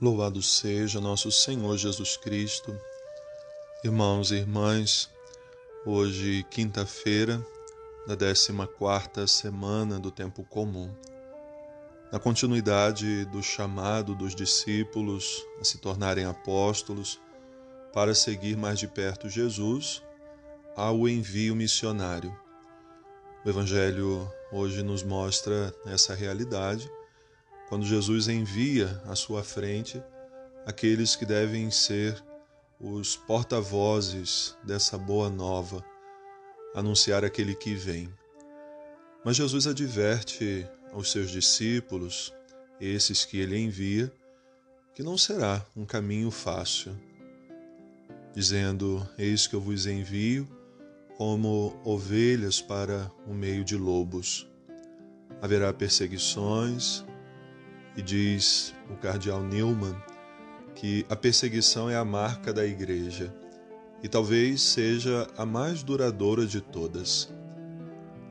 Louvado seja nosso Senhor Jesus Cristo. Irmãos e irmãs, hoje, quinta-feira, da 14 semana do tempo comum. Na continuidade do chamado dos discípulos a se tornarem apóstolos para seguir mais de perto Jesus, há o envio missionário. O Evangelho hoje nos mostra essa realidade quando Jesus envia à sua frente aqueles que devem ser os porta-vozes dessa boa nova, anunciar aquele que vem. Mas Jesus adverte aos seus discípulos, esses que ele envia, que não será um caminho fácil, dizendo: Eis que eu vos envio como ovelhas para o meio de lobos. Haverá perseguições, e diz o cardeal Newman que a perseguição é a marca da igreja e talvez seja a mais duradoura de todas.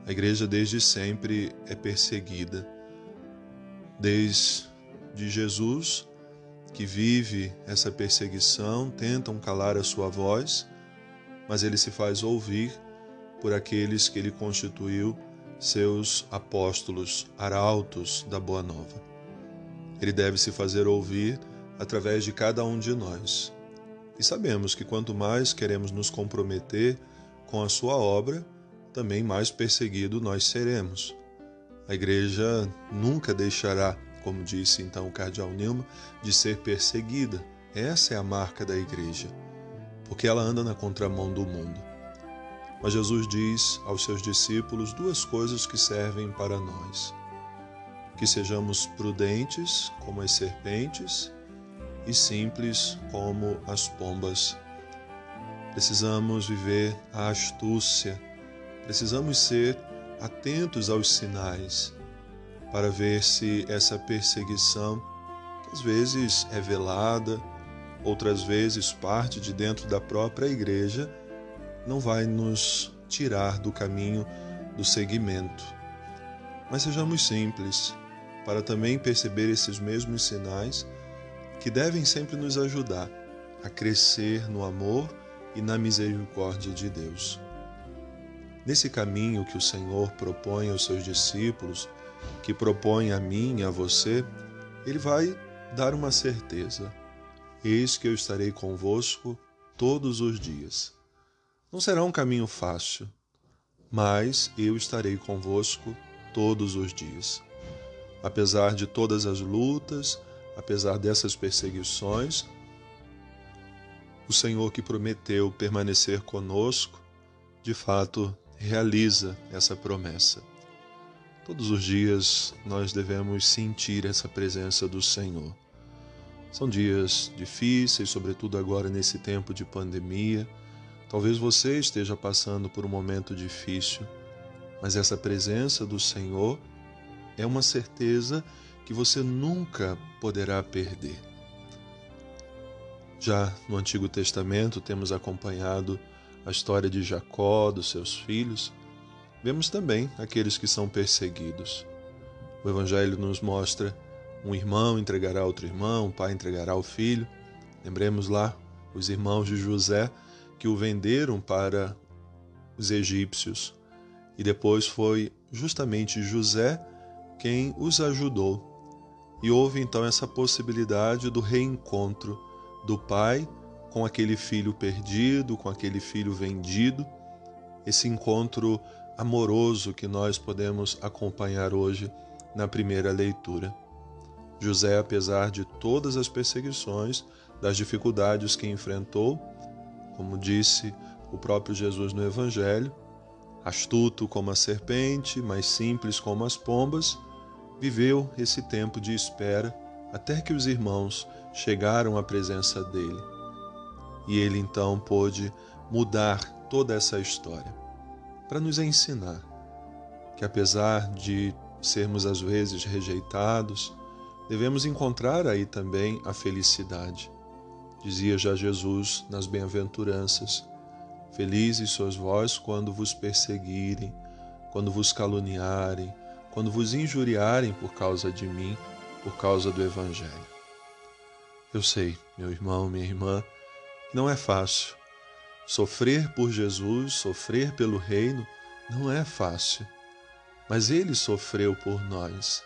A igreja desde sempre é perseguida. Desde Jesus, que vive essa perseguição, tentam calar a sua voz, mas ele se faz ouvir por aqueles que ele constituiu seus apóstolos, arautos da Boa Nova. Ele deve se fazer ouvir através de cada um de nós. E sabemos que quanto mais queremos nos comprometer com a sua obra, também mais perseguido nós seremos. A igreja nunca deixará, como disse então o cardeal Nilma, de ser perseguida. Essa é a marca da igreja, porque ela anda na contramão do mundo. Mas Jesus diz aos seus discípulos duas coisas que servem para nós que sejamos prudentes como as serpentes e simples como as pombas. Precisamos viver a astúcia, precisamos ser atentos aos sinais para ver se essa perseguição, que às vezes é velada, outras vezes parte de dentro da própria igreja, não vai nos tirar do caminho do seguimento. Mas sejamos simples, para também perceber esses mesmos sinais que devem sempre nos ajudar a crescer no amor e na misericórdia de Deus. Nesse caminho que o Senhor propõe aos seus discípulos, que propõe a mim e a você, ele vai dar uma certeza: Eis que eu estarei convosco todos os dias. Não será um caminho fácil, mas eu estarei convosco todos os dias apesar de todas as lutas, apesar dessas perseguições, o Senhor que prometeu permanecer conosco, de fato realiza essa promessa. Todos os dias nós devemos sentir essa presença do Senhor. São dias difíceis, sobretudo agora nesse tempo de pandemia. Talvez você esteja passando por um momento difícil, mas essa presença do Senhor é uma certeza que você nunca poderá perder. Já no Antigo Testamento temos acompanhado a história de Jacó, dos seus filhos. Vemos também aqueles que são perseguidos. O Evangelho nos mostra um irmão entregará outro irmão, um pai entregará o filho. Lembremos lá os irmãos de José que o venderam para os egípcios. E depois foi justamente José quem os ajudou. E houve então essa possibilidade do reencontro do pai com aquele filho perdido, com aquele filho vendido, esse encontro amoroso que nós podemos acompanhar hoje na primeira leitura. José, apesar de todas as perseguições, das dificuldades que enfrentou, como disse o próprio Jesus no Evangelho, astuto como a serpente, mas simples como as pombas, viveu esse tempo de espera até que os irmãos chegaram à presença dele. E ele então pôde mudar toda essa história para nos ensinar que, apesar de sermos às vezes rejeitados, devemos encontrar aí também a felicidade. Dizia já Jesus nas bem-aventuranças: Felizes sois vós quando vos perseguirem, quando vos caluniarem, quando vos injuriarem por causa de mim, por causa do Evangelho. Eu sei, meu irmão, minha irmã, que não é fácil. Sofrer por Jesus, sofrer pelo Reino, não é fácil. Mas Ele sofreu por nós.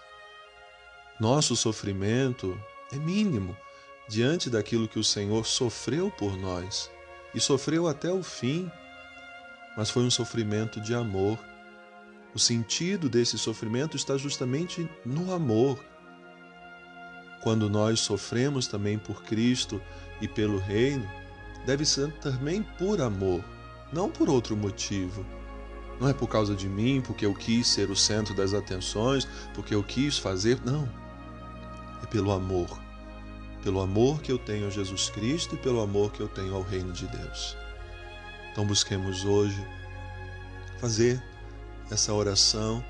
Nosso sofrimento é mínimo diante daquilo que o Senhor sofreu por nós e sofreu até o fim, mas foi um sofrimento de amor. O sentido desse sofrimento está justamente no amor. Quando nós sofremos também por Cristo e pelo Reino, deve ser também por amor, não por outro motivo. Não é por causa de mim, porque eu quis ser o centro das atenções, porque eu quis fazer. Não. É pelo amor pelo amor que eu tenho a Jesus Cristo e pelo amor que eu tenho ao Reino de Deus. Então busquemos hoje fazer essa oração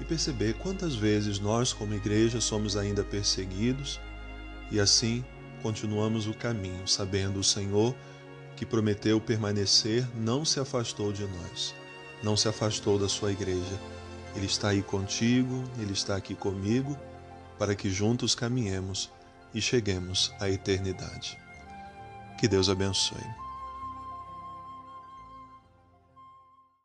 e perceber quantas vezes nós, como igreja, somos ainda perseguidos e assim continuamos o caminho, sabendo o Senhor que prometeu permanecer, não se afastou de nós, não se afastou da sua igreja. Ele está aí contigo, ele está aqui comigo, para que juntos caminhemos e cheguemos à eternidade. Que Deus abençoe.